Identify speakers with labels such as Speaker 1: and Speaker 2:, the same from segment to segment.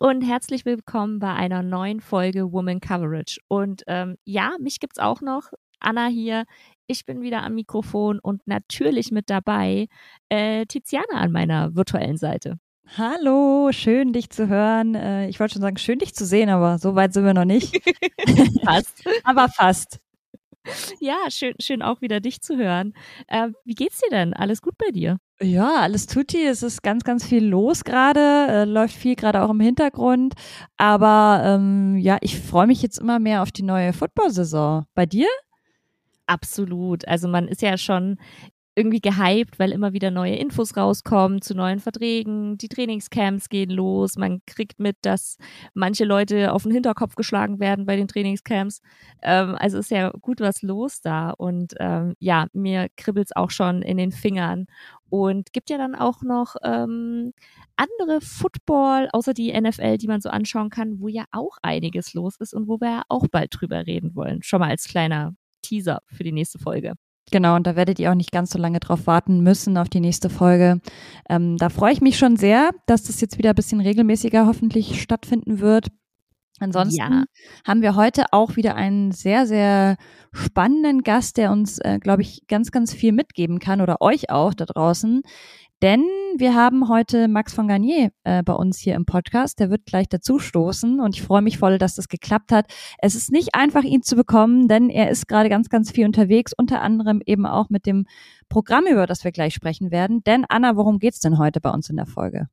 Speaker 1: Und herzlich willkommen bei einer neuen Folge Woman Coverage. Und ähm, ja, mich gibt's auch noch. Anna hier. Ich bin wieder am Mikrofon und natürlich mit dabei äh, Tiziana an meiner virtuellen Seite.
Speaker 2: Hallo, schön dich zu hören. Äh, ich wollte schon sagen, schön dich zu sehen, aber so weit sind wir noch nicht.
Speaker 1: fast.
Speaker 2: aber fast.
Speaker 1: Ja, schön, schön auch wieder dich zu hören. Äh, wie geht's dir denn? Alles gut bei dir?
Speaker 2: Ja, alles tutti. Es ist ganz, ganz viel los gerade, äh, läuft viel gerade auch im Hintergrund. Aber ähm, ja, ich freue mich jetzt immer mehr auf die neue Football-Saison. Bei dir?
Speaker 1: Absolut. Also man ist ja schon irgendwie gehypt, weil immer wieder neue Infos rauskommen zu neuen Verträgen. Die Trainingscamps gehen los. Man kriegt mit, dass manche Leute auf den Hinterkopf geschlagen werden bei den Trainingscamps. Ähm, also ist ja gut was los da. Und ähm, ja, mir kribbelt es auch schon in den Fingern. Und gibt ja dann auch noch ähm, andere Football, außer die NFL, die man so anschauen kann, wo ja auch einiges los ist und wo wir ja auch bald drüber reden wollen. Schon mal als kleiner Teaser für die nächste Folge.
Speaker 2: Genau, und da werdet ihr auch nicht ganz so lange drauf warten müssen auf die nächste Folge. Ähm, da freue ich mich schon sehr, dass das jetzt wieder ein bisschen regelmäßiger hoffentlich stattfinden wird. Ansonsten ja. haben wir heute auch wieder einen sehr, sehr spannenden Gast, der uns, äh, glaube ich, ganz, ganz viel mitgeben kann oder euch auch da draußen. Denn wir haben heute Max von Garnier äh, bei uns hier im Podcast. Der wird gleich dazu stoßen und ich freue mich voll, dass das geklappt hat. Es ist nicht einfach, ihn zu bekommen, denn er ist gerade ganz, ganz viel unterwegs, unter anderem eben auch mit dem Programm, über das wir gleich sprechen werden. Denn Anna, worum geht's denn heute bei uns in der Folge?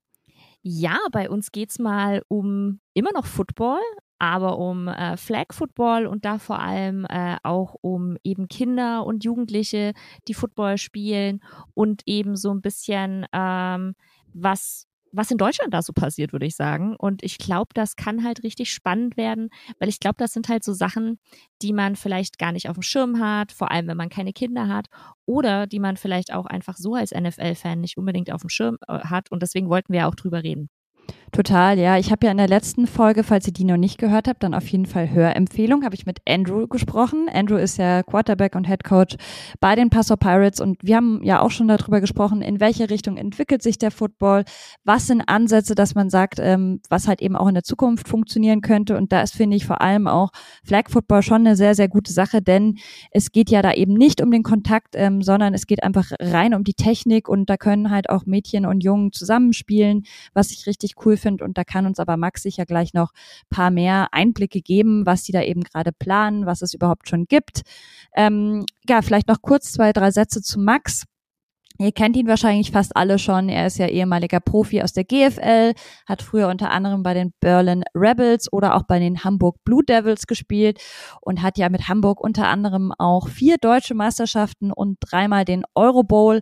Speaker 1: Ja, bei uns geht's mal um immer noch Football, aber um äh, Flag Football und da vor allem äh, auch um eben Kinder und Jugendliche, die Football spielen und eben so ein bisschen ähm, was was in Deutschland da so passiert, würde ich sagen. Und ich glaube, das kann halt richtig spannend werden, weil ich glaube, das sind halt so Sachen, die man vielleicht gar nicht auf dem Schirm hat, vor allem wenn man keine Kinder hat oder die man vielleicht auch einfach so als NFL-Fan nicht unbedingt auf dem Schirm äh, hat. Und deswegen wollten wir auch drüber reden.
Speaker 2: Total, ja. Ich habe ja in der letzten Folge, falls ihr die noch nicht gehört habt, dann auf jeden Fall Hörempfehlung, habe ich mit Andrew gesprochen. Andrew ist ja Quarterback und Head Coach bei den Passau Pirates. Und wir haben ja auch schon darüber gesprochen, in welche Richtung entwickelt sich der Football, was sind Ansätze, dass man sagt, ähm, was halt eben auch in der Zukunft funktionieren könnte? Und da ist, finde ich, vor allem auch Flag Football schon eine sehr, sehr gute Sache, denn es geht ja da eben nicht um den Kontakt, ähm, sondern es geht einfach rein um die Technik. Und da können halt auch Mädchen und Jungen zusammenspielen, was ich richtig cool finde. Und da kann uns aber Max sicher gleich noch paar mehr Einblicke geben, was die da eben gerade planen, was es überhaupt schon gibt. Ähm, ja, vielleicht noch kurz zwei, drei Sätze zu Max. Ihr kennt ihn wahrscheinlich fast alle schon. Er ist ja ehemaliger Profi aus der GFL, hat früher unter anderem bei den Berlin Rebels oder auch bei den Hamburg Blue Devils gespielt und hat ja mit Hamburg unter anderem auch vier deutsche Meisterschaften und dreimal den Euro Bowl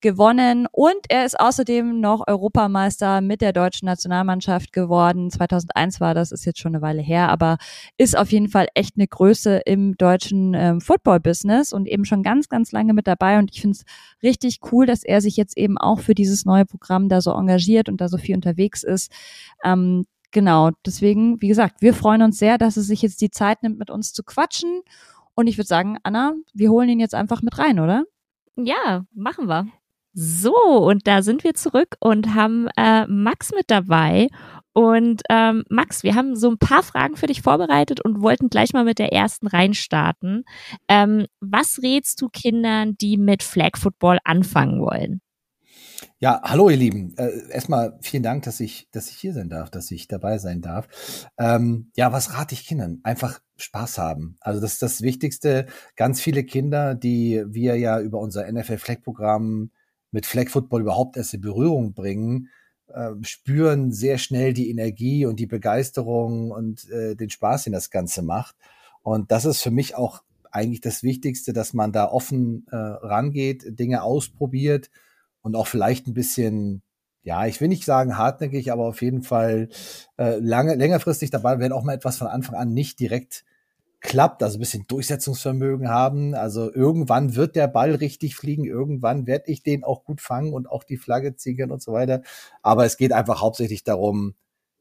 Speaker 2: gewonnen. Und er ist außerdem noch Europameister mit der deutschen Nationalmannschaft geworden. 2001 war das, ist jetzt schon eine Weile her, aber ist auf jeden Fall echt eine Größe im deutschen ähm, Football-Business und eben schon ganz, ganz lange mit dabei. Und ich finde es richtig cool, cool, dass er sich jetzt eben auch für dieses neue Programm da so engagiert und da so viel unterwegs ist. Ähm, genau, deswegen, wie gesagt, wir freuen uns sehr, dass er sich jetzt die Zeit nimmt, mit uns zu quatschen. Und ich würde sagen, Anna, wir holen ihn jetzt einfach mit rein, oder?
Speaker 1: Ja, machen wir. So, und da sind wir zurück und haben äh, Max mit dabei. Und ähm, Max, wir haben so ein paar Fragen für dich vorbereitet und wollten gleich mal mit der ersten reinstarten. Ähm, was rätst du Kindern, die mit Flag Football anfangen wollen?
Speaker 3: Ja, hallo ihr Lieben. Äh, erstmal vielen Dank, dass ich, dass ich hier sein darf, dass ich dabei sein darf. Ähm, ja, was rate ich Kindern? Einfach Spaß haben. Also das ist das Wichtigste. Ganz viele Kinder, die wir ja über unser NFL Flag Programm mit Flag Football überhaupt erst in Berührung bringen, äh, spüren sehr schnell die Energie und die Begeisterung und äh, den Spaß, den das Ganze macht. Und das ist für mich auch eigentlich das Wichtigste, dass man da offen äh, rangeht, Dinge ausprobiert und auch vielleicht ein bisschen, ja, ich will nicht sagen hartnäckig, aber auf jeden Fall äh, lange, längerfristig dabei, wenn auch mal etwas von Anfang an nicht direkt klappt, also ein bisschen Durchsetzungsvermögen haben. Also irgendwann wird der Ball richtig fliegen, irgendwann werde ich den auch gut fangen und auch die Flagge ziehen und so weiter. Aber es geht einfach hauptsächlich darum,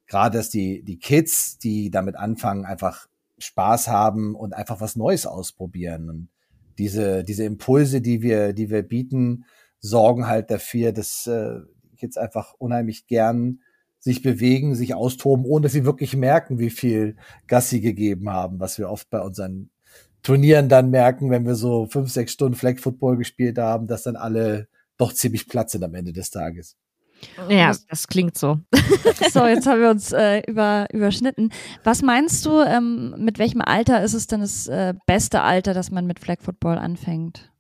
Speaker 3: gerade dass die, die Kids, die damit anfangen, einfach Spaß haben und einfach was Neues ausprobieren. Und diese, diese Impulse, die wir, die wir bieten, sorgen halt dafür, dass äh, Kids einfach unheimlich gern sich bewegen, sich austoben, ohne dass sie wirklich merken, wie viel Gas sie gegeben haben, was wir oft bei unseren Turnieren dann merken, wenn wir so fünf, sechs Stunden Flag Football gespielt haben, dass dann alle doch ziemlich platt sind am Ende des Tages.
Speaker 1: Ja, das klingt so.
Speaker 2: So, jetzt haben wir uns äh, über, überschnitten. Was meinst du, ähm, mit welchem Alter ist es denn das äh, beste Alter, dass man mit Flag Football anfängt?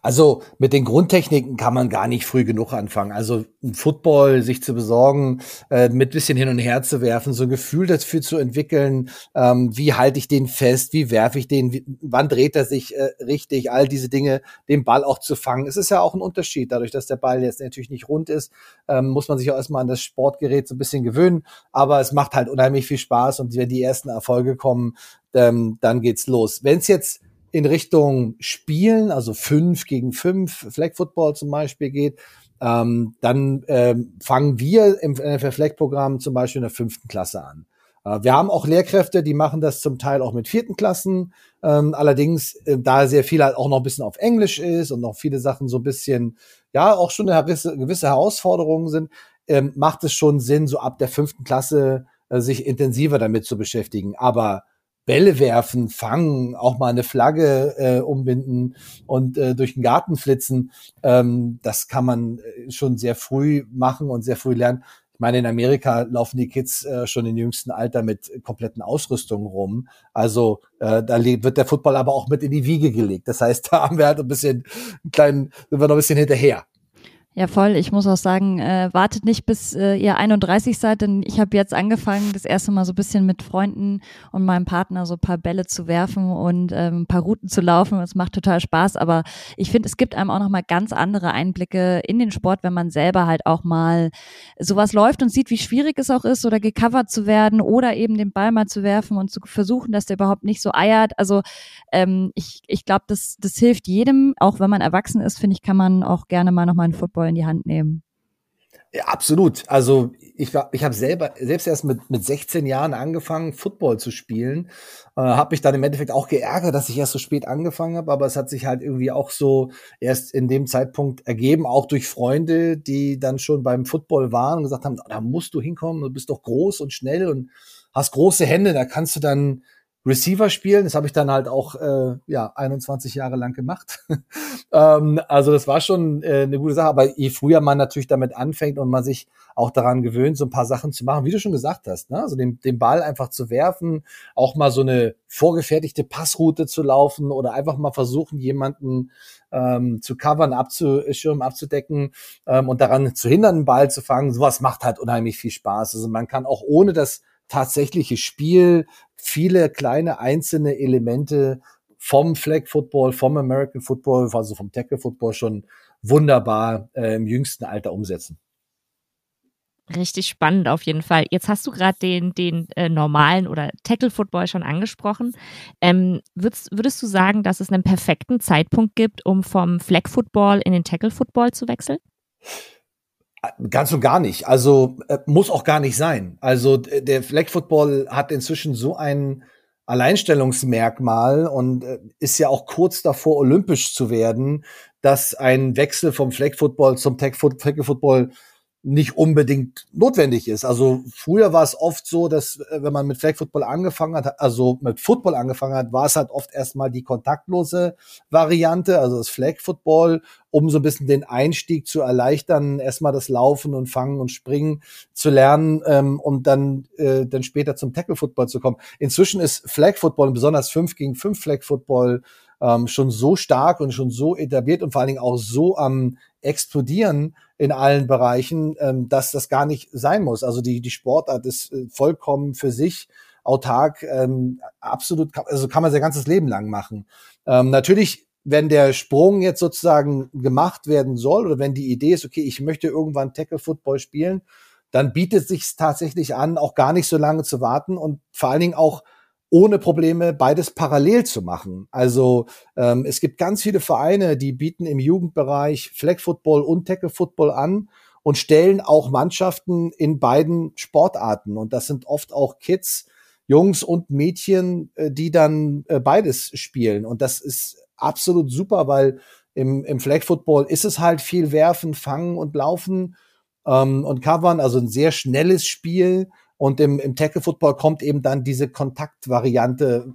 Speaker 3: Also mit den Grundtechniken kann man gar nicht früh genug anfangen. Also ein Football sich zu besorgen, äh, mit bisschen hin und her zu werfen, so ein Gefühl dafür zu entwickeln, ähm, wie halte ich den fest, wie werfe ich den, wie, wann dreht er sich äh, richtig, all diese Dinge, den Ball auch zu fangen. Es ist ja auch ein Unterschied, dadurch, dass der Ball jetzt natürlich nicht rund ist, ähm, muss man sich auch erstmal an das Sportgerät so ein bisschen gewöhnen, aber es macht halt unheimlich viel Spaß und wenn die ersten Erfolge kommen, ähm, dann geht's los. Wenn es jetzt in Richtung Spielen, also fünf gegen fünf, Flag Football zum Beispiel geht, ähm, dann ähm, fangen wir im NFL Flag Programm zum Beispiel in der fünften Klasse an. Äh, wir haben auch Lehrkräfte, die machen das zum Teil auch mit vierten Klassen. Ähm, allerdings, äh, da sehr viel halt auch noch ein bisschen auf Englisch ist und noch viele Sachen so ein bisschen, ja, auch schon eine gewisse, gewisse Herausforderungen sind, ähm, macht es schon Sinn, so ab der fünften Klasse äh, sich intensiver damit zu beschäftigen. Aber Bälle werfen, fangen, auch mal eine Flagge äh, umbinden und äh, durch den Garten flitzen. Ähm, das kann man äh, schon sehr früh machen und sehr früh lernen. Ich meine, in Amerika laufen die Kids äh, schon im jüngsten Alter mit kompletten Ausrüstungen rum. Also äh, da wird der Football aber auch mit in die Wiege gelegt. Das heißt, da haben wir halt ein bisschen einen kleinen, sind wir noch ein bisschen hinterher.
Speaker 2: Ja, voll. Ich muss auch sagen, äh, wartet nicht bis äh, ihr 31 seid, denn ich habe jetzt angefangen, das erste Mal so ein bisschen mit Freunden und meinem Partner so ein paar Bälle zu werfen und ähm, ein paar Routen zu laufen. Es macht total Spaß, aber ich finde, es gibt einem auch nochmal ganz andere Einblicke in den Sport, wenn man selber halt auch mal sowas läuft und sieht, wie schwierig es auch ist, oder gecovert zu werden oder eben den Ball mal zu werfen und zu versuchen, dass der überhaupt nicht so eiert. Also ähm, ich, ich glaube, das, das hilft jedem, auch wenn man erwachsen ist, finde ich, kann man auch gerne mal nochmal einen Football in die Hand nehmen.
Speaker 3: Ja, absolut. Also ich ich habe selber selbst erst mit mit 16 Jahren angefangen, Football zu spielen. Äh, habe mich dann im Endeffekt auch geärgert, dass ich erst so spät angefangen habe, aber es hat sich halt irgendwie auch so erst in dem Zeitpunkt ergeben, auch durch Freunde, die dann schon beim Football waren und gesagt haben, da musst du hinkommen, du bist doch groß und schnell und hast große Hände, da kannst du dann Receiver spielen. Das habe ich dann halt auch äh, ja 21 Jahre lang gemacht. ähm, also das war schon äh, eine gute Sache. Aber je früher man natürlich damit anfängt und man sich auch daran gewöhnt, so ein paar Sachen zu machen, wie du schon gesagt hast, ne? also den, den Ball einfach zu werfen, auch mal so eine vorgefertigte Passroute zu laufen oder einfach mal versuchen, jemanden ähm, zu covern, abzuschirmen, abzudecken ähm, und daran zu hindern, einen Ball zu fangen. Sowas macht halt unheimlich viel Spaß. Also man kann auch ohne das tatsächliche Spiel viele kleine einzelne Elemente vom Flag Football, vom American Football, also vom Tackle Football schon wunderbar äh, im jüngsten Alter umsetzen.
Speaker 1: Richtig spannend auf jeden Fall. Jetzt hast du gerade den, den äh, normalen oder Tackle Football schon angesprochen. Ähm, würdest, würdest du sagen, dass es einen perfekten Zeitpunkt gibt, um vom Flag Football in den Tackle Football zu wechseln?
Speaker 3: Ganz und gar nicht. Also äh, muss auch gar nicht sein. Also der Flag Football hat inzwischen so ein Alleinstellungsmerkmal und äh, ist ja auch kurz davor, olympisch zu werden, dass ein Wechsel vom Flag Football zum Tackle Football nicht unbedingt notwendig ist. Also früher war es oft so, dass äh, wenn man mit Flag Football angefangen hat, also mit Football angefangen hat, war es halt oft erstmal die kontaktlose Variante, also das Flag Football, um so ein bisschen den Einstieg zu erleichtern, erstmal das Laufen und Fangen und Springen zu lernen ähm, und dann äh, dann später zum Tackle Football zu kommen. Inzwischen ist Flag Football, besonders 5 gegen 5 Flag Football ähm, schon so stark und schon so etabliert und vor allen Dingen auch so am explodieren, in allen Bereichen, ähm, dass das gar nicht sein muss. Also die, die Sportart ist äh, vollkommen für sich autark, ähm, absolut, also kann man sein ganzes Leben lang machen. Ähm, natürlich, wenn der Sprung jetzt sozusagen gemacht werden soll oder wenn die Idee ist, okay, ich möchte irgendwann Tackle Football spielen, dann bietet sich tatsächlich an, auch gar nicht so lange zu warten und vor allen Dingen auch ohne Probleme beides parallel zu machen. Also ähm, es gibt ganz viele Vereine, die bieten im Jugendbereich Flag Football und Tackle Football an und stellen auch Mannschaften in beiden Sportarten. Und das sind oft auch Kids, Jungs und Mädchen, äh, die dann äh, beides spielen. Und das ist absolut super, weil im, im Flag Football ist es halt viel werfen, fangen und laufen. ähm, und covern, also ein sehr schnelles Spiel. Und im, im Tackle Football kommt eben dann diese Kontaktvariante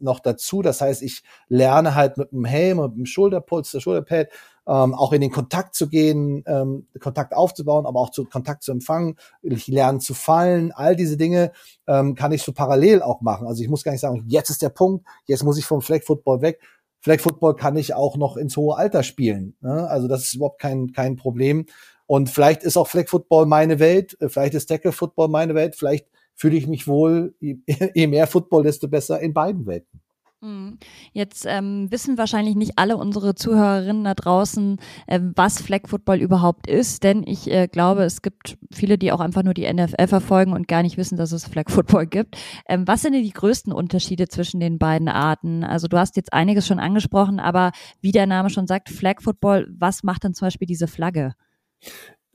Speaker 3: noch dazu. Das heißt, ich lerne halt mit dem Helm und dem Schulterpuls, der Schulterpad, ähm, auch in den Kontakt zu gehen, ähm, Kontakt aufzubauen, aber auch zu Kontakt zu empfangen. Ich lerne zu fallen. All diese Dinge ähm, kann ich so parallel auch machen. Also ich muss gar nicht sagen, jetzt ist der Punkt, jetzt muss ich vom Flag Football weg. Flag Football kann ich auch noch ins hohe Alter spielen. Ne? Also das ist überhaupt kein, kein Problem. Und vielleicht ist auch Flag Football meine Welt, äh, vielleicht ist Tackle Football meine Welt, vielleicht fühle ich mich wohl, je mehr Football, desto besser in beiden Welten.
Speaker 2: Mhm. Jetzt ähm, wissen wahrscheinlich nicht alle unsere Zuhörerinnen da draußen, äh, was Flag Football überhaupt ist, denn ich äh, glaube, es gibt viele, die auch einfach nur die NFL verfolgen und gar nicht wissen, dass es Flag Football gibt. Ähm, was sind denn die größten Unterschiede zwischen den beiden Arten? Also du hast jetzt einiges schon angesprochen, aber wie der Name schon sagt, Flag Football, was macht denn zum Beispiel diese Flagge?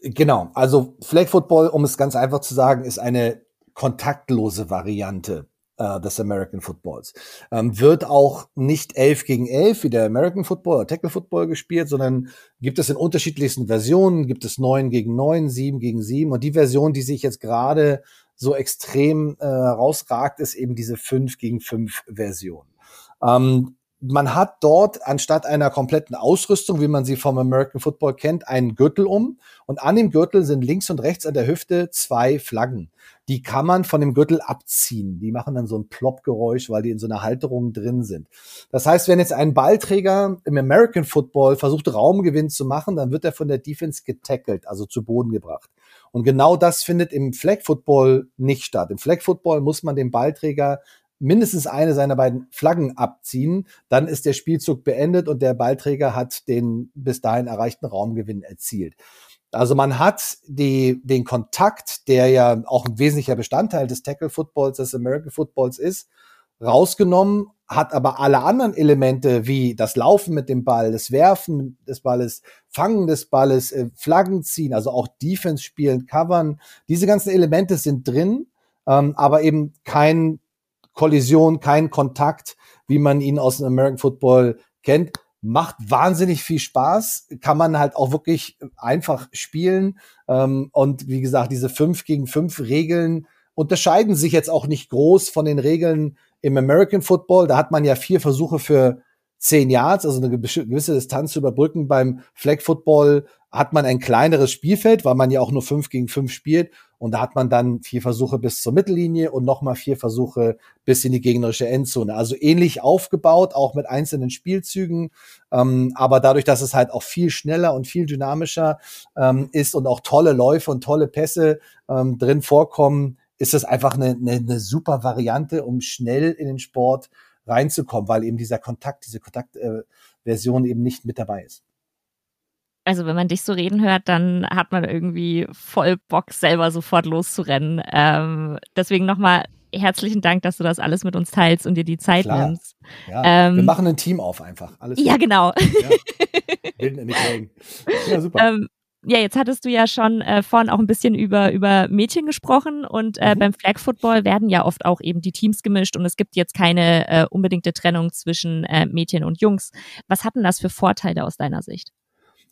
Speaker 3: Genau, also Flag Football, um es ganz einfach zu sagen, ist eine kontaktlose Variante äh, des American Footballs. Ähm, wird auch nicht elf gegen elf wie der American Football oder Tackle Football gespielt, sondern gibt es in unterschiedlichsten Versionen, gibt es neun gegen neun, sieben gegen sieben und die Version, die sich jetzt gerade so extrem äh, ist eben diese fünf gegen fünf Version. Ähm, man hat dort anstatt einer kompletten Ausrüstung, wie man sie vom American Football kennt, einen Gürtel um. Und an dem Gürtel sind links und rechts an der Hüfte zwei Flaggen. Die kann man von dem Gürtel abziehen. Die machen dann so ein Plopp-Geräusch, weil die in so einer Halterung drin sind. Das heißt, wenn jetzt ein Ballträger im American Football versucht, Raumgewinn zu machen, dann wird er von der Defense getackelt, also zu Boden gebracht. Und genau das findet im Flag Football nicht statt. Im Flag Football muss man den Ballträger mindestens eine seiner beiden Flaggen abziehen, dann ist der Spielzug beendet und der Ballträger hat den bis dahin erreichten Raumgewinn erzielt. Also man hat die, den Kontakt, der ja auch ein wesentlicher Bestandteil des Tackle Footballs, des American Footballs ist, rausgenommen, hat aber alle anderen Elemente wie das Laufen mit dem Ball, das Werfen des Balles, Fangen des Balles, äh, Flaggen ziehen, also auch Defense spielen, Covern, diese ganzen Elemente sind drin, ähm, aber eben kein Kollision, kein Kontakt, wie man ihn aus dem American Football kennt. Macht wahnsinnig viel Spaß, kann man halt auch wirklich einfach spielen. Ähm, und wie gesagt, diese fünf gegen fünf Regeln unterscheiden sich jetzt auch nicht groß von den Regeln im American Football. Da hat man ja vier Versuche für zehn Yards, also eine gewisse Distanz zu überbrücken. Beim Flag Football hat man ein kleineres Spielfeld, weil man ja auch nur fünf gegen fünf spielt. Und da hat man dann vier Versuche bis zur Mittellinie und nochmal vier Versuche bis in die gegnerische Endzone. Also ähnlich aufgebaut, auch mit einzelnen Spielzügen. Ähm, aber dadurch, dass es halt auch viel schneller und viel dynamischer ähm, ist und auch tolle Läufe und tolle Pässe ähm, drin vorkommen, ist das einfach eine, eine, eine super Variante, um schnell in den Sport reinzukommen, weil eben dieser Kontakt, diese Kontaktversion äh, eben nicht mit dabei ist
Speaker 1: also wenn man dich so reden hört, dann hat man irgendwie voll Bock, selber sofort loszurennen. Ähm, deswegen nochmal herzlichen Dank, dass du das alles mit uns teilst und dir die Zeit Klar. nimmst.
Speaker 3: Ja, ähm, wir machen ein Team auf einfach.
Speaker 1: Alles ja, genau. Ja. ja, super. Ähm, ja, jetzt hattest du ja schon äh, vorhin auch ein bisschen über, über Mädchen gesprochen und äh, mhm. beim Flag Football werden ja oft auch eben die Teams gemischt und es gibt jetzt keine äh, unbedingte Trennung zwischen äh, Mädchen und Jungs. Was hatten das für Vorteile aus deiner Sicht?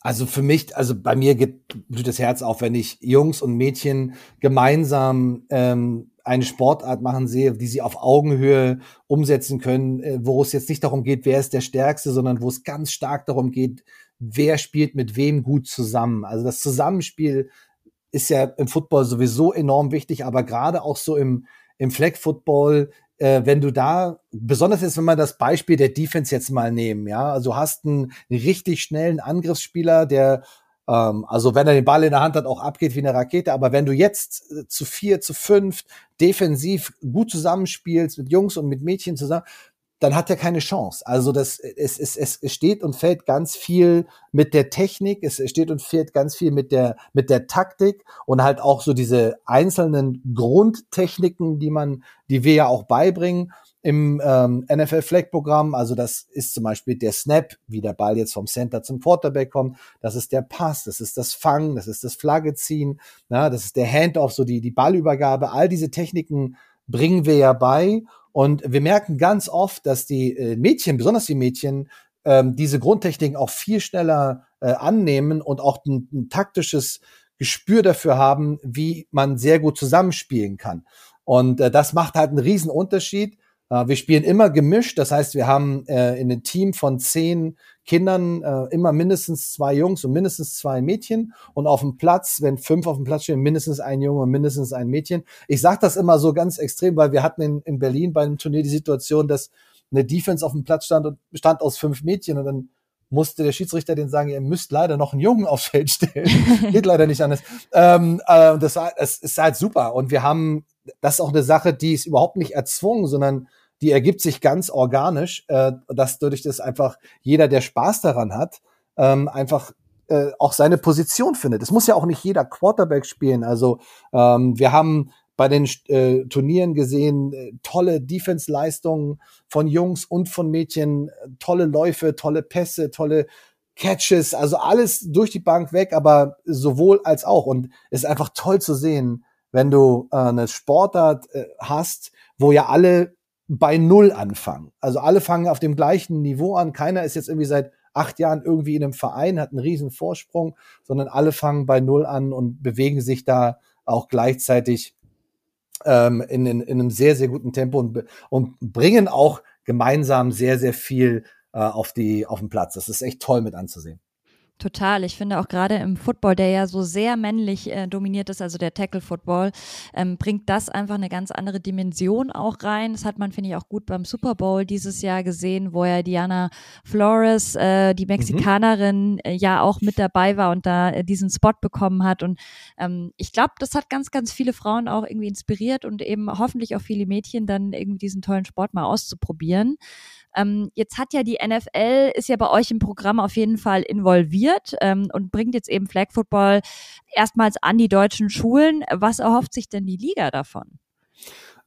Speaker 3: Also für mich, also bei mir geht blüht das Herz auf, wenn ich Jungs und Mädchen gemeinsam ähm, eine Sportart machen sehe, die sie auf Augenhöhe umsetzen können, äh, wo es jetzt nicht darum geht, wer ist der Stärkste, sondern wo es ganz stark darum geht, wer spielt mit wem gut zusammen. Also das Zusammenspiel ist ja im Football sowieso enorm wichtig, aber gerade auch so im, im Flag Football äh, wenn du da, besonders jetzt, wenn wir das Beispiel der Defense jetzt mal nehmen, ja, also hast einen richtig schnellen Angriffsspieler, der ähm, also wenn er den Ball in der Hand hat, auch abgeht wie eine Rakete. Aber wenn du jetzt äh, zu vier, zu fünf defensiv gut zusammenspielst mit Jungs und mit Mädchen zusammen, dann hat er keine Chance. Also das, es, es, es steht und fällt ganz viel mit der Technik, es steht und fällt ganz viel mit der, mit der Taktik und halt auch so diese einzelnen Grundtechniken, die man, die wir ja auch beibringen im ähm, NFL Flag Programm. Also das ist zum Beispiel der Snap, wie der Ball jetzt vom Center zum Quarterback kommt. Das ist der Pass, das ist das Fangen, das ist das Flagge ziehen, na, das ist der Handoff, so die, die Ballübergabe. All diese Techniken bringen wir ja bei und wir merken ganz oft, dass die äh, Mädchen, besonders die Mädchen, ähm, diese Grundtechniken auch viel schneller äh, annehmen und auch ein, ein taktisches Gespür dafür haben, wie man sehr gut zusammenspielen kann. Und äh, das macht halt einen riesen Unterschied. Äh, wir spielen immer gemischt, das heißt, wir haben äh, in einem Team von zehn Kindern äh, immer mindestens zwei Jungs und mindestens zwei Mädchen und auf dem Platz, wenn fünf auf dem Platz stehen, mindestens ein Junge und mindestens ein Mädchen. Ich sage das immer so ganz extrem, weil wir hatten in, in Berlin bei einem Turnier die Situation, dass eine Defense auf dem Platz stand und bestand aus fünf Mädchen und dann musste der Schiedsrichter den sagen, ihr müsst leider noch einen Jungen aufs Feld stellen. Geht leider nicht anders. Ähm, äh, das, war, es ist halt super. Und wir haben, das ist auch eine Sache, die ist überhaupt nicht erzwungen, sondern die ergibt sich ganz organisch, äh, dass dadurch, dass einfach jeder, der Spaß daran hat, ähm, einfach äh, auch seine Position findet. Es muss ja auch nicht jeder Quarterback spielen. Also ähm, wir haben bei den äh, Turnieren gesehen, äh, tolle Defense-Leistungen von Jungs und von Mädchen, tolle Läufe, tolle Pässe, tolle Catches, also alles durch die Bank weg, aber sowohl als auch. Und es ist einfach toll zu sehen, wenn du äh, eine Sportart äh, hast, wo ja alle bei Null anfangen. Also alle fangen auf dem gleichen Niveau an. Keiner ist jetzt irgendwie seit acht Jahren irgendwie in einem Verein, hat einen riesen Vorsprung, sondern alle fangen bei Null an und bewegen sich da auch gleichzeitig ähm, in, in, in einem sehr, sehr guten Tempo und, und bringen auch gemeinsam sehr, sehr viel äh, auf, die, auf den Platz. Das ist echt toll mit anzusehen.
Speaker 2: Total. Ich finde auch gerade im Football, der ja so sehr männlich äh, dominiert ist, also der Tackle-Football, ähm, bringt das einfach eine ganz andere Dimension auch rein. Das hat man, finde ich, auch gut beim Super Bowl dieses Jahr gesehen, wo ja Diana Flores, äh, die mhm. Mexikanerin, mhm. äh, ja auch mit dabei war und da äh, diesen Spot bekommen hat. Und ähm, ich glaube, das hat ganz, ganz viele Frauen auch irgendwie inspiriert und eben hoffentlich auch viele Mädchen dann irgendwie diesen tollen Sport mal auszuprobieren. Ähm, jetzt hat ja die NFL, ist ja bei euch im Programm auf jeden Fall involviert ähm, und bringt jetzt eben Flag Football erstmals an die deutschen Schulen. Was erhofft sich denn die Liga davon?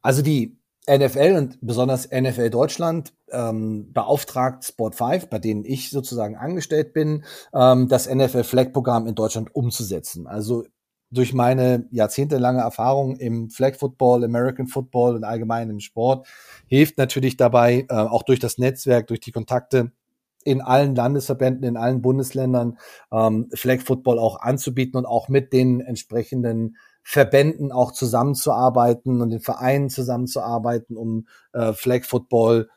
Speaker 3: Also die NFL und besonders NFL Deutschland ähm, beauftragt Sport 5, bei denen ich sozusagen angestellt bin, ähm, das NFL Flag Programm in Deutschland umzusetzen. Also durch meine jahrzehntelange Erfahrung im Flag Football, American Football und allgemein im Sport hilft natürlich dabei, äh, auch durch das Netzwerk, durch die Kontakte in allen Landesverbänden, in allen Bundesländern ähm, Flag Football auch anzubieten und auch mit den entsprechenden Verbänden auch zusammenzuarbeiten und den Vereinen zusammenzuarbeiten, um äh, Flag Football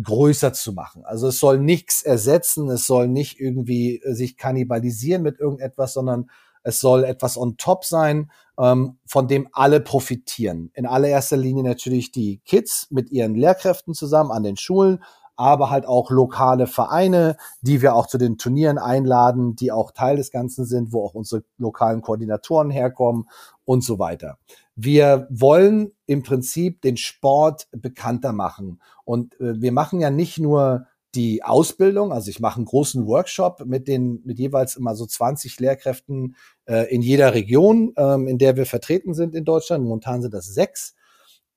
Speaker 3: größer zu machen. Also es soll nichts ersetzen, es soll nicht irgendwie äh, sich kannibalisieren mit irgendetwas, sondern es soll etwas on top sein, ähm, von dem alle profitieren. In allererster Linie natürlich die Kids mit ihren Lehrkräften zusammen an den Schulen, aber halt auch lokale Vereine, die wir auch zu den Turnieren einladen, die auch Teil des Ganzen sind, wo auch unsere lokalen Koordinatoren herkommen und so weiter. Wir wollen im Prinzip den Sport bekannter machen. Und äh, wir machen ja nicht nur die Ausbildung, also ich mache einen großen Workshop mit den mit jeweils immer so 20 Lehrkräften äh, in jeder Region, ähm, in der wir vertreten sind in Deutschland. Momentan sind das sechs.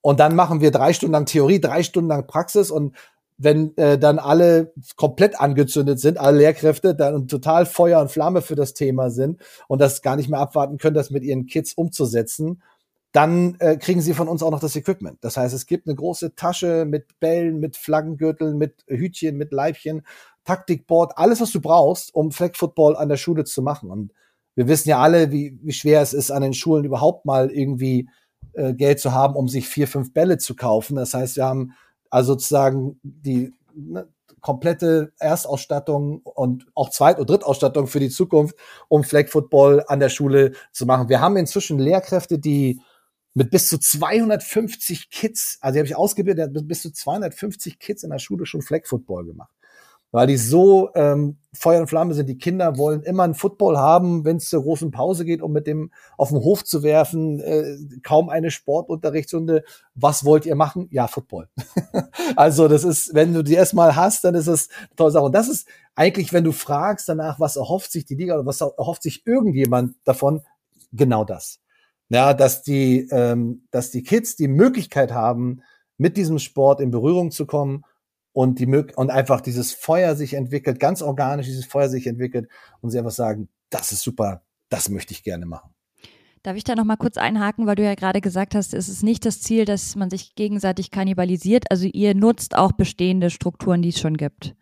Speaker 3: Und dann machen wir drei Stunden lang Theorie, drei Stunden lang Praxis und wenn äh, dann alle komplett angezündet sind, alle Lehrkräfte, dann total Feuer und Flamme für das Thema sind und das gar nicht mehr abwarten können, das mit ihren Kids umzusetzen, dann äh, kriegen sie von uns auch noch das Equipment. Das heißt, es gibt eine große Tasche mit Bällen, mit Flaggengürteln, mit Hütchen, mit Leibchen, Taktikboard, alles, was du brauchst, um Flag Football an der Schule zu machen. Und wir wissen ja alle, wie, wie schwer es ist, an den Schulen überhaupt mal irgendwie äh, Geld zu haben, um sich vier, fünf Bälle zu kaufen. Das heißt, wir haben also sozusagen die ne, komplette Erstausstattung und auch Zweit- und Drittausstattung für die Zukunft, um Flag Football an der Schule zu machen. Wir haben inzwischen Lehrkräfte, die mit bis zu 250 Kids, also die habe ich ausgebildet, der hat bis zu 250 Kids in der Schule schon Flag Football gemacht. Weil die so ähm, Feuer und Flamme sind. Die Kinder wollen immer einen Football haben, wenn es zur großen Pause geht, um mit dem auf den Hof zu werfen. Äh, kaum eine Sportunterrichtsstunde. Was wollt ihr machen? Ja, Football. also das ist, wenn du die erstmal hast, dann ist das eine tolle Sache. Und das ist eigentlich, wenn du fragst danach, was erhofft sich die Liga oder was erhofft sich irgendjemand davon, genau das ja, dass die, ähm, dass die Kids die Möglichkeit haben, mit diesem Sport in Berührung zu kommen und die und einfach dieses Feuer sich entwickelt, ganz organisch dieses Feuer sich entwickelt und sie einfach sagen, das ist super, das möchte ich gerne machen.
Speaker 2: Darf ich da noch mal kurz einhaken, weil du ja gerade gesagt hast, es ist nicht das Ziel, dass man sich gegenseitig kannibalisiert. Also ihr nutzt auch bestehende Strukturen, die es schon gibt.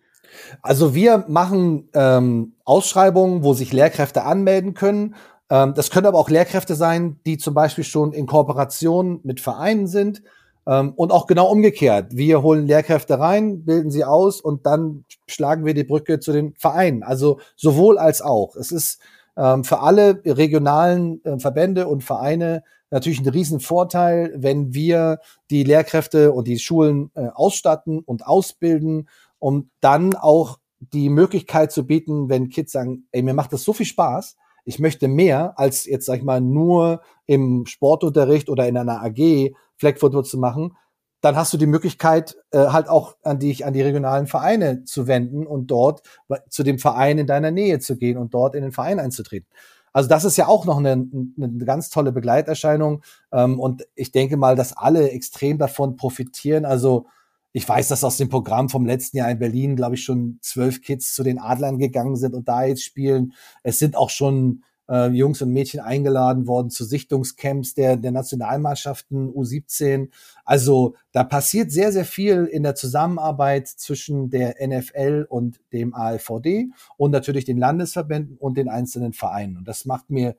Speaker 3: Also wir machen ähm, Ausschreibungen, wo sich Lehrkräfte anmelden können Ähm, das können aber auch Lehrkräfte sein, die zum Beispiel schon in Kooperation mit Vereinen sind. Ähm, und auch genau umgekehrt. Wir holen Lehrkräfte rein, bilden sie aus und dann schlagen wir die Brücke zu den Vereinen. Also sowohl als auch. Es ist ähm, für alle regionalen äh, Verbände und Vereine natürlich ein Riesenvorteil, wenn wir die Lehrkräfte und die Schulen äh, ausstatten und ausbilden, um dann auch die Möglichkeit zu bieten, wenn Kids sagen, ey, mir macht das so viel Spaß, ich möchte mehr als jetzt, sag ich mal, nur im Sportunterricht oder in einer AG Football zu machen, dann hast du die Möglichkeit, äh, halt auch an die, an die regionalen Vereine zu wenden und dort zu dem Verein in deiner Nähe zu gehen und dort in den Verein einzutreten. Also das ist ja auch noch eine, eine ganz tolle Begleiterscheinung. Ähm, und ich denke mal, dass alle extrem davon profitieren. Also ich weiß, dass aus dem Programm vom letzten Jahr in Berlin, glaube ich, schon zwölf Kids zu den Adlern gegangen sind und da jetzt spielen. Es sind auch schon äh, Jungs und Mädchen eingeladen worden zu Sichtungscamps der, der Nationalmannschaften U17. Also da passiert sehr, sehr viel in der Zusammenarbeit zwischen der NFL und dem ALVD und natürlich den Landesverbänden und den einzelnen Vereinen. Und das macht mir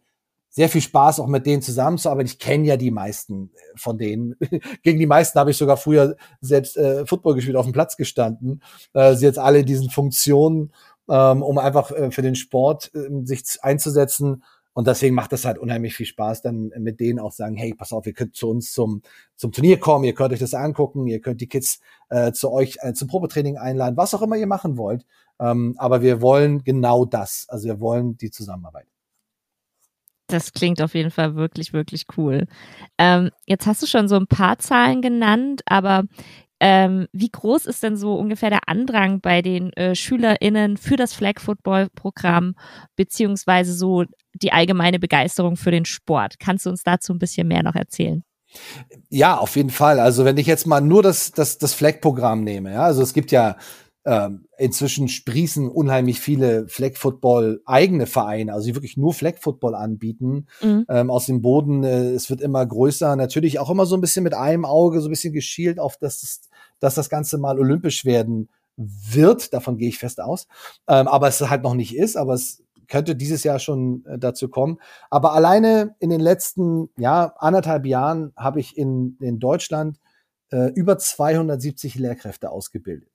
Speaker 3: sehr viel Spaß, auch mit denen zusammenzuarbeiten. Ich kenne ja die meisten äh, von denen. Gegen die meisten habe ich sogar früher selbst äh, Football gespielt, auf dem Platz gestanden. Äh, sie jetzt alle in diesen Funktionen ähm, um einfach äh, für den Sport äh, sich einzusetzen. Und deswegen macht das halt unheimlich viel Spaß, dann mit denen auch sagen, hey, pass auf, ihr könnt zu uns zum, zum Turnier kommen, ihr könnt euch das angucken, ihr könnt die Kids äh, zu euch äh, zum Probetraining einladen, was auch immer ihr machen wollt. Ähm, aber wir wollen genau das. Also wir wollen die Zusammenarbeit.
Speaker 1: Das klingt auf jeden Fall wirklich, wirklich cool. Ähm, jetzt hast du schon so ein paar Zahlen genannt, aber ähm, wie groß ist denn so ungefähr der Andrang bei den äh, SchülerInnen für das Flag Football Programm, beziehungsweise so die allgemeine Begeisterung für den Sport? Kannst du uns dazu ein bisschen mehr noch erzählen?
Speaker 3: Ja, auf jeden Fall. Also wenn ich jetzt mal nur das, das, das Flag-Programm nehme, ja, also es gibt ja ähm, inzwischen sprießen unheimlich viele Flag Football eigene Vereine, also die wirklich nur Flag Football anbieten mhm. ähm, aus dem Boden. Äh, es wird immer größer, natürlich auch immer so ein bisschen mit einem Auge, so ein bisschen geschielt auf, dass das, dass das Ganze mal olympisch werden wird. Davon gehe ich fest aus. Ähm, aber es halt noch nicht ist, aber es könnte dieses Jahr schon äh, dazu kommen. Aber alleine in den letzten ja, anderthalb Jahren habe ich in, in Deutschland äh, über 270 Lehrkräfte ausgebildet.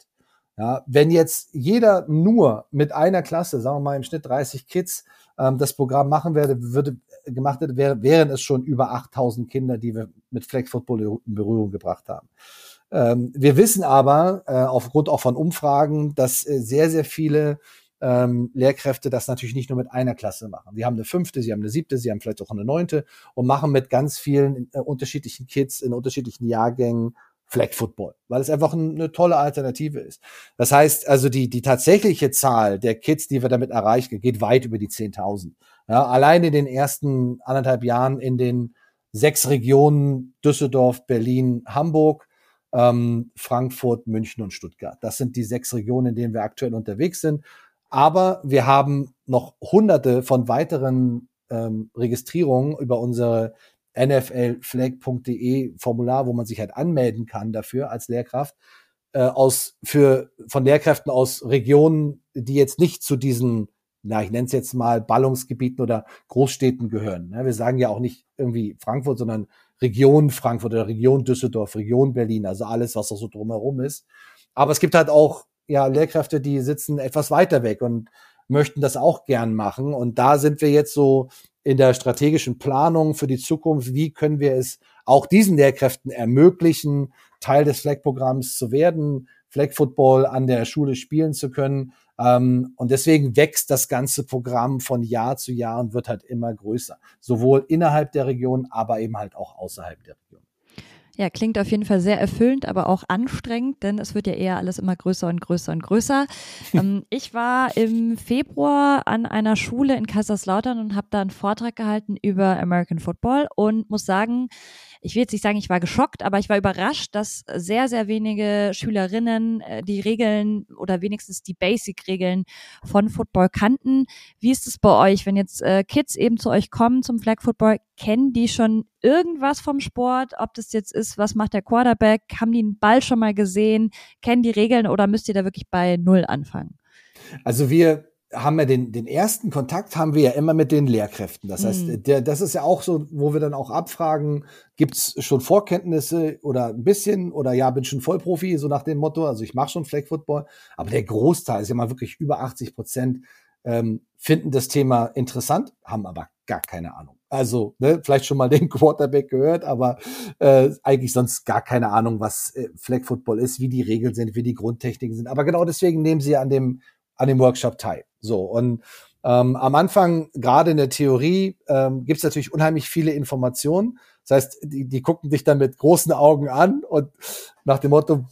Speaker 3: Ja, wenn jetzt jeder nur mit einer Klasse, sagen wir mal im Schnitt 30 Kids, ähm, das Programm machen werde, würde gemacht hätte, wär, wären es schon über 8000 Kinder, die wir mit Flag Football in Berührung gebracht haben. Ähm, wir wissen aber äh, aufgrund auch von Umfragen, dass äh, sehr, sehr viele ähm, Lehrkräfte das natürlich nicht nur mit einer Klasse machen. Sie haben eine fünfte, sie haben eine siebte, sie haben vielleicht auch eine neunte und machen mit ganz vielen äh, unterschiedlichen Kids in unterschiedlichen Jahrgängen Flag Football, weil es einfach eine tolle Alternative ist. Das heißt also, die, die tatsächliche Zahl der Kids, die wir damit erreichen, geht weit über die 10.000. Ja, allein in den ersten anderthalb Jahren in den sechs Regionen Düsseldorf, Berlin, Hamburg, ähm, Frankfurt, München und Stuttgart. Das sind die sechs Regionen, in denen wir aktuell unterwegs sind. Aber wir haben noch hunderte von weiteren ähm, Registrierungen über unsere nflflag.de Formular, wo man sich halt anmelden kann dafür als Lehrkraft, äh, aus, für, von Lehrkräften aus Regionen, die jetzt nicht zu diesen, na, ich nenne es jetzt mal Ballungsgebieten oder Großstädten gehören. Ne? Wir sagen ja auch nicht irgendwie Frankfurt, sondern Region Frankfurt oder Region Düsseldorf, Region Berlin, also alles, was da so drumherum ist. Aber es gibt halt auch ja Lehrkräfte, die sitzen etwas weiter weg und möchten das auch gern machen. Und da sind wir jetzt so in der strategischen Planung für die Zukunft, wie können wir es auch diesen Lehrkräften ermöglichen, Teil des Flag-Programms zu werden, Flag Football an der Schule spielen zu können. Ähm, und deswegen wächst das ganze Programm von Jahr zu Jahr und wird halt immer größer. Sowohl innerhalb der Region, aber eben halt auch außerhalb der Region.
Speaker 2: Ja, klingt auf jeden Fall sehr erfüllend, aber auch anstrengend, denn es wird ja eher alles immer größer und größer und größer. ähm, ich war im Februar an einer Schule in Kaiserslautern und habe da einen Vortrag gehalten über American Football und muss sagen, ich will jetzt nicht sagen, ich war geschockt, aber ich war überrascht, dass sehr, sehr wenige Schülerinnen äh, die Regeln oder wenigstens die Basic-Regeln von Football kannten. Wie ist es bei euch, wenn jetzt äh, Kids eben zu euch kommen zum Flag Football? Kennen die schon irgendwas vom Sport? Ob das jetzt ist, was macht der Quarterback? Haben die einen Ball schon mal gesehen? Kennen die Regeln oder müsst ihr da wirklich bei Null anfangen?
Speaker 3: Also wir haben wir den, den ersten Kontakt haben wir ja immer mit den Lehrkräften. Das heißt,
Speaker 1: Mhm.
Speaker 3: der, das ist ja auch so, wo wir dann auch abfragen, gibt's schon Vorkenntnisse oder ein bisschen oder ja, bin schon Vollprofi, so nach dem Motto, also ich mache schon Flag Football, aber der Großteil ist ja mal wirklich über 80 Prozent ähm, finden das Thema interessant, haben aber gar keine Ahnung. Also, ne, vielleicht schon mal den Quarterback gehört, aber äh, eigentlich sonst gar keine Ahnung, was äh, Flag Football ist, wie die Regeln sind, wie die Grundtechniken sind. Aber genau deswegen nehmen sie an dem an dem Workshop teil. So und ähm, am Anfang, gerade in der Theorie, ähm, gibt es natürlich unheimlich viele Informationen. Das heißt, die, die gucken dich dann mit großen Augen an und nach dem Motto,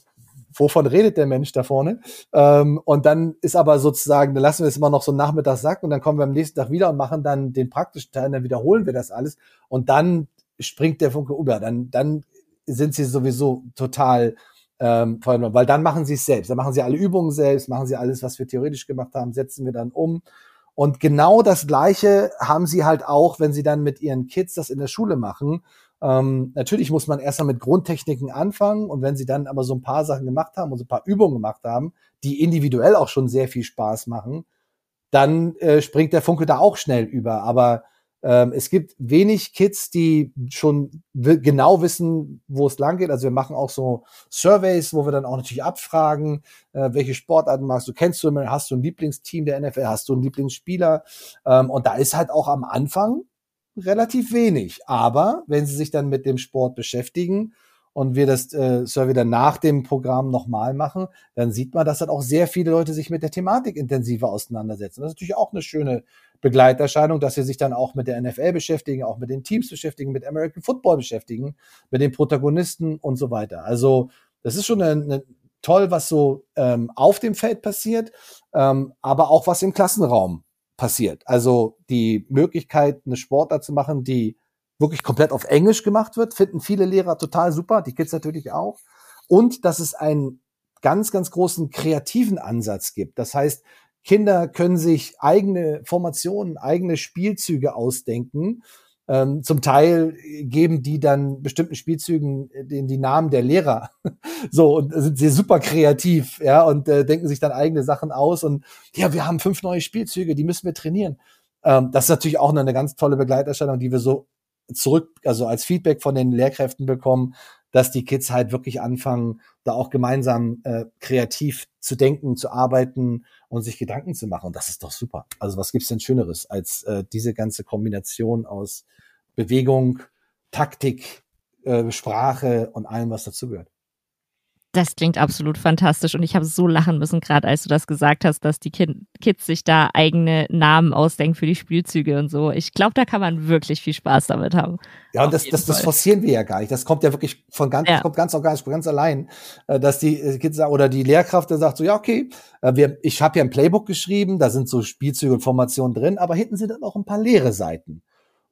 Speaker 3: wovon redet der Mensch da vorne? Ähm, und dann ist aber sozusagen, dann lassen wir es immer noch so Nachmittag sacken und dann kommen wir am nächsten Tag wieder und machen dann den praktischen Teil, und dann wiederholen wir das alles und dann springt der Funke über. Dann, dann sind sie sowieso total ähm, weil dann machen sie es selbst. Dann machen sie alle Übungen selbst, machen sie alles, was wir theoretisch gemacht haben, setzen wir dann um. Und genau das Gleiche haben sie halt auch, wenn sie dann mit ihren Kids das in der Schule machen. Ähm, natürlich muss man erstmal mit Grundtechniken anfangen und wenn sie dann aber so ein paar Sachen gemacht haben und so ein paar Übungen gemacht haben, die individuell auch schon sehr viel Spaß machen, dann äh, springt der Funke da auch schnell über. Aber ähm, es gibt wenig Kids, die schon genau wissen, wo es lang geht. Also wir machen auch so Surveys, wo wir dann auch natürlich abfragen, äh, welche Sportarten magst du, kennst du, hast du ein Lieblingsteam der NFL, hast du einen Lieblingsspieler? Ähm, und da ist halt auch am Anfang relativ wenig. Aber wenn sie sich dann mit dem Sport beschäftigen und wir das äh, Survey dann nach dem Programm nochmal machen, dann sieht man, dass halt auch sehr viele Leute sich mit der Thematik intensiver auseinandersetzen. Das ist natürlich auch eine schöne Begleiterscheinung, dass sie sich dann auch mit der NFL beschäftigen, auch mit den Teams beschäftigen, mit American Football beschäftigen, mit den Protagonisten und so weiter. Also das ist schon eine, eine toll, was so ähm, auf dem Feld passiert, ähm, aber auch was im Klassenraum passiert. Also die Möglichkeit, eine Sportart zu machen, die wirklich komplett auf Englisch gemacht wird, finden viele Lehrer total super, die Kids natürlich auch. Und dass es einen ganz, ganz großen kreativen Ansatz gibt. Das heißt, Kinder können sich eigene Formationen, eigene Spielzüge ausdenken. Ähm, zum Teil geben die dann bestimmten Spielzügen den die Namen der Lehrer. so und sind sie super kreativ, ja und äh, denken sich dann eigene Sachen aus und ja, wir haben fünf neue Spielzüge, die müssen wir trainieren. Ähm, das ist natürlich auch eine ganz tolle Begleiterscheinung, die wir so zurück, also als Feedback von den Lehrkräften bekommen, dass die Kids halt wirklich anfangen, da auch gemeinsam äh, kreativ zu denken, zu arbeiten und sich Gedanken zu machen. Und das ist doch super. Also was gibt's denn Schöneres als äh, diese ganze Kombination aus Bewegung, Taktik, äh, Sprache und allem, was dazugehört.
Speaker 1: Das klingt absolut fantastisch und ich habe so lachen müssen, gerade als du das gesagt hast, dass die kind Kids sich da eigene Namen ausdenken für die Spielzüge und so. Ich glaube, da kann man wirklich viel Spaß damit haben.
Speaker 3: Ja, und das, das, das forcieren wir ja gar nicht. Das kommt ja wirklich von ganz,
Speaker 1: Ja.
Speaker 3: kommt ganz organisch, ganz allein, äh, dass die äh, Kids sagen, oder die Lehrkraft dann sagt so, ja, okay, äh, wir, ich habe ja ein Playbook geschrieben, da sind so Spielzüge und Formationen drin, aber hinten sind dann auch ein paar leere Seiten.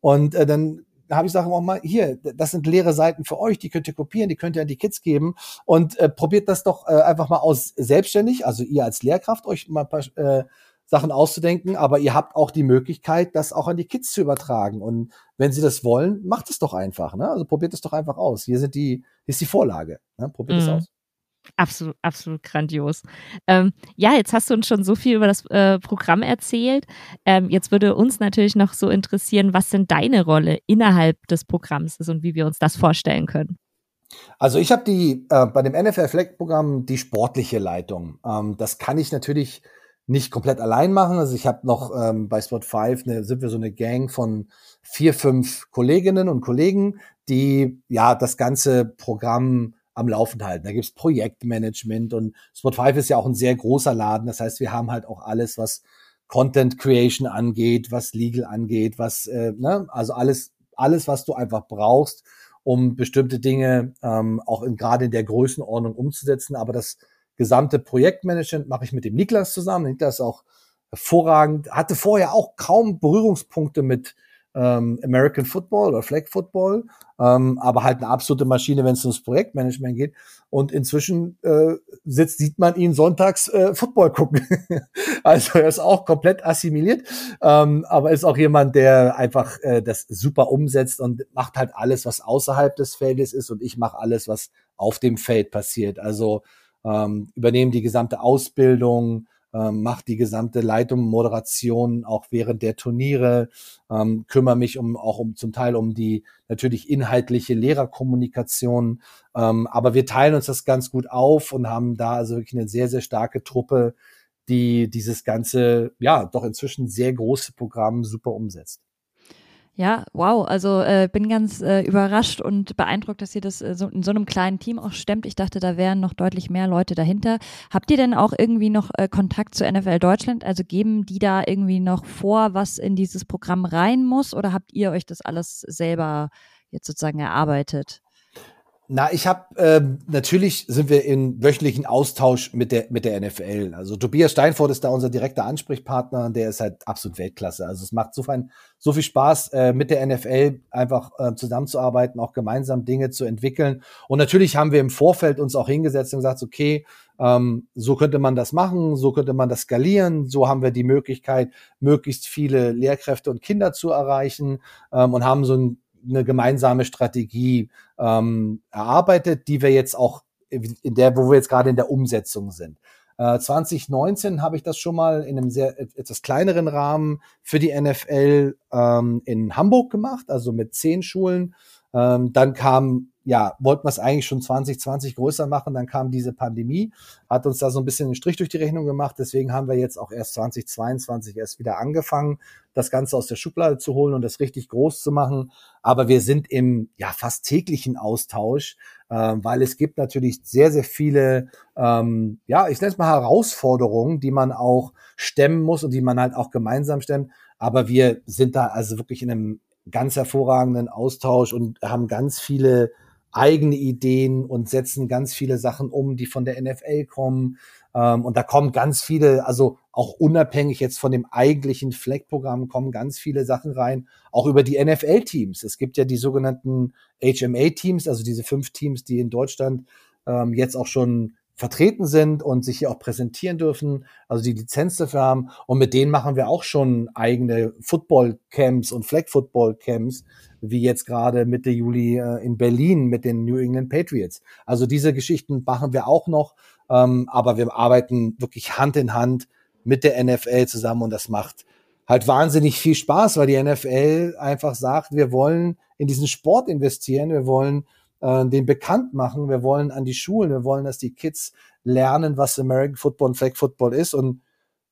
Speaker 3: Und äh, dann habe ich Sachen auch mal, hier, das sind leere Seiten für euch, die könnt ihr kopieren, die könnt ihr an die Kids geben und äh, probiert das doch äh, einfach mal aus selbstständig, also ihr als Lehrkraft euch mal ein paar äh, Sachen auszudenken, aber ihr habt auch die Möglichkeit, das auch an die Kids zu übertragen. Und wenn sie das wollen, macht es doch einfach. Ne? Also probiert es doch einfach aus. Hier sind die, hier ist die Vorlage. Ne? Probiert es
Speaker 1: Mhm.
Speaker 3: aus.
Speaker 1: Absolut, absolut grandios. Ähm, ja, jetzt hast du uns schon so viel über das äh, Programm erzählt. Ähm, jetzt würde uns natürlich noch so interessieren, was denn deine Rolle innerhalb des Programms ist und wie wir uns das vorstellen können.
Speaker 3: Also ich habe die äh, bei dem NFL Flag Programm die sportliche Leitung. Ähm, das kann ich natürlich nicht komplett allein machen. Also ich habe noch ähm, bei Spot 5 ne, sind wir so eine Gang von vier, fünf Kolleginnen und Kollegen, die ja das ganze Programm am Laufen halten. Da gibt's Projektmanagement und Spot 5 ist ja auch ein sehr großer Laden. Das heißt, wir haben halt auch alles, was Content Creation angeht, was Legal angeht, was, äh, ne, also alles, alles, was du einfach brauchst, um bestimmte Dinge ähm, auch in, gerade in der Größenordnung umzusetzen. Aber das gesamte Projektmanagement mache ich mit dem Niklas zusammen. Niklas ist auch hervorragend, hatte vorher auch kaum Berührungspunkte mit ähm, American Football oder Flag Football, ähm, aber halt eine absolute Maschine, wenn es ums Projektmanagement geht. Und inzwischen äh, sitzt, sieht man ihn sonntags äh, Football gucken. also er ist auch komplett assimiliert, ähm, aber ist auch jemand, der einfach äh, das super umsetzt und macht halt alles, was außerhalb des Feldes ist und ich mache alles, was auf dem Feld passiert. Also ähm, übernehmen die gesamte Ausbildung, ähm, mache die gesamte Leitung, Moderation auch während der Turniere, ähm, kümmere mich um auch um zum Teil um die natürlich inhaltliche Lehrerkommunikation. Ähm, aber wir teilen uns das ganz gut auf und haben da also wirklich eine sehr, sehr starke Truppe, die dieses ganze, ja, doch inzwischen sehr große Programm super umsetzt.
Speaker 2: Ja, wow. Also äh, bin ganz äh, überrascht und beeindruckt, dass ihr das äh, so in so einem kleinen Team auch stemmt. Ich dachte, da wären noch deutlich mehr Leute dahinter. Habt ihr denn auch irgendwie noch äh, Kontakt zu NFL Deutschland? Also geben die da irgendwie noch vor, was in dieses Programm rein muss? Oder habt ihr euch das alles selber jetzt sozusagen erarbeitet?
Speaker 3: Na, ich habe ähm, natürlich sind wir in wöchentlichen Austausch mit der mit der NFL. Also Tobias Steinfurt ist da unser direkter Ansprechpartner, der ist halt absolut Weltklasse. Also es macht so viel, so viel Spaß äh, mit der NFL einfach äh, zusammenzuarbeiten, auch gemeinsam Dinge zu entwickeln. Und natürlich haben wir im Vorfeld uns auch hingesetzt und gesagt, okay, ähm, so könnte man das machen, so könnte man das skalieren, so haben wir die Möglichkeit, möglichst viele Lehrkräfte und Kinder zu erreichen ähm, und haben so ein eine gemeinsame Strategie ähm, erarbeitet, die wir jetzt auch in der, wo wir jetzt gerade in der Umsetzung sind. Äh, 2019 habe ich das schon mal in einem sehr etwas kleineren Rahmen für die NFL ähm, in Hamburg gemacht, also mit zehn Schulen. Ähm, dann kam ja, wollten wir es eigentlich schon 2020 größer machen, dann kam diese Pandemie, hat uns da so ein bisschen einen Strich durch die Rechnung gemacht, deswegen haben wir jetzt auch erst 2022 erst wieder angefangen, das Ganze aus der Schublade zu holen und das richtig groß zu machen, aber wir sind im ja fast täglichen Austausch, äh, weil es gibt natürlich sehr, sehr viele, ähm, ja, ich nenne es mal Herausforderungen, die man auch stemmen muss und die man halt auch gemeinsam stemmt, aber wir sind da also wirklich in einem ganz hervorragenden Austausch und haben ganz viele eigene Ideen und setzen ganz viele Sachen um, die von der NFL kommen. Ähm, und da kommen ganz viele, also auch unabhängig jetzt von dem eigentlichen Flag-Programm, kommen ganz viele Sachen rein, auch über die NFL-Teams. Es gibt ja die sogenannten HMA-Teams, also diese fünf Teams, die in Deutschland ähm, jetzt auch schon vertreten sind und sich hier auch präsentieren dürfen, also die Lizenz dafür haben. Und mit denen machen wir auch schon eigene Football-Camps und Flag-Football-Camps, wie jetzt gerade Mitte Juli äh, in Berlin mit den New England Patriots. Also diese Geschichten machen wir auch noch, ähm, aber wir arbeiten wirklich Hand in Hand mit der NFL zusammen und das macht halt wahnsinnig viel Spaß, weil die NFL einfach sagt, wir wollen in diesen Sport investieren, wir wollen äh, den bekannt machen. Wir wollen an die Schulen, wir wollen, dass die Kids lernen, was American Football und Flag Football ist. Und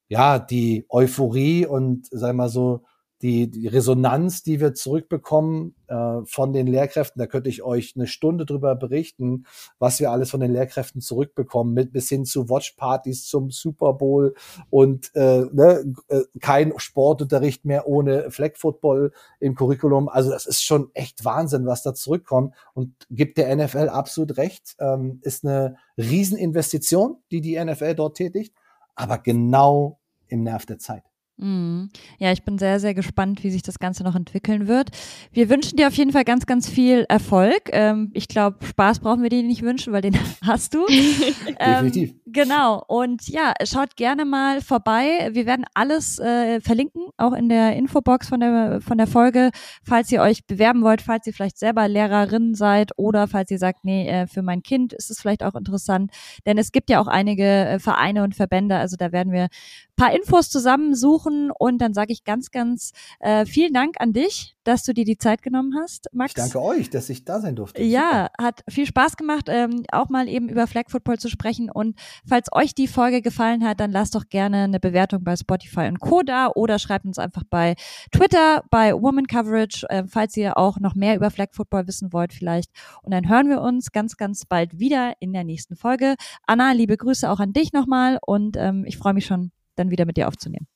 Speaker 3: ja, die Euphorie und sag mal so, die, die Resonanz, die wir zurückbekommen äh, von den Lehrkräften, da könnte ich euch eine Stunde drüber berichten, was wir alles von den Lehrkräften zurückbekommen, mit bis hin zu Watchpartys zum Super Bowl und äh, ne, äh, kein Sportunterricht mehr ohne Flag Football im Curriculum. Also das ist schon echt Wahnsinn, was da zurückkommt und gibt der NFL absolut recht. Ähm, ist eine Rieseninvestition, die die NFL dort tätigt, aber genau im Nerv der Zeit.
Speaker 2: Mhm. Ja, ich bin sehr, sehr gespannt, wie sich das Ganze noch entwickeln wird. Wir wünschen dir auf jeden Fall ganz, ganz viel Erfolg. Ähm, ich glaube, Spaß brauchen wir dir nicht wünschen, weil den hast du.
Speaker 3: Definitiv.
Speaker 2: Ähm, genau. Und ja, schaut gerne mal vorbei. Wir werden alles äh, verlinken, auch in der Infobox von der, von der Folge, falls ihr euch bewerben wollt, falls ihr vielleicht selber Lehrerin seid oder falls ihr sagt, nee, äh, für mein Kind ist es vielleicht auch interessant. Denn es gibt ja auch einige äh, Vereine und Verbände, also da werden wir paar Infos zusammensuchen und dann sage ich ganz, ganz äh, vielen Dank an dich, dass du dir die Zeit genommen hast, Max.
Speaker 3: Ich danke euch, dass ich da sein durfte.
Speaker 2: Ja, Super. hat viel Spaß gemacht, ähm, auch mal eben über Flag Football zu sprechen. Und falls euch die Folge gefallen hat, dann lasst doch gerne eine Bewertung bei Spotify und Co. da oder schreibt uns einfach bei Twitter, bei Woman Coverage, äh, falls ihr auch noch mehr über Flag Football wissen wollt vielleicht. Und dann hören wir uns ganz, ganz bald wieder in der nächsten Folge. Anna, liebe Grüße auch an dich nochmal und ähm, ich freue mich schon dann wieder mit dir aufzunehmen.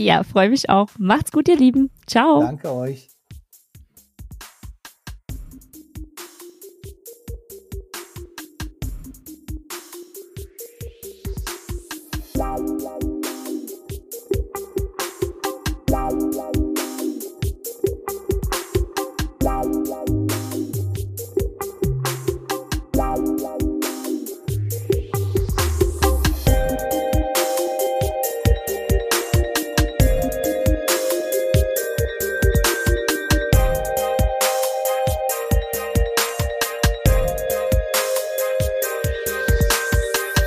Speaker 1: Ja, freue mich auch. Macht's gut, ihr Lieben. Ciao.
Speaker 3: Danke euch.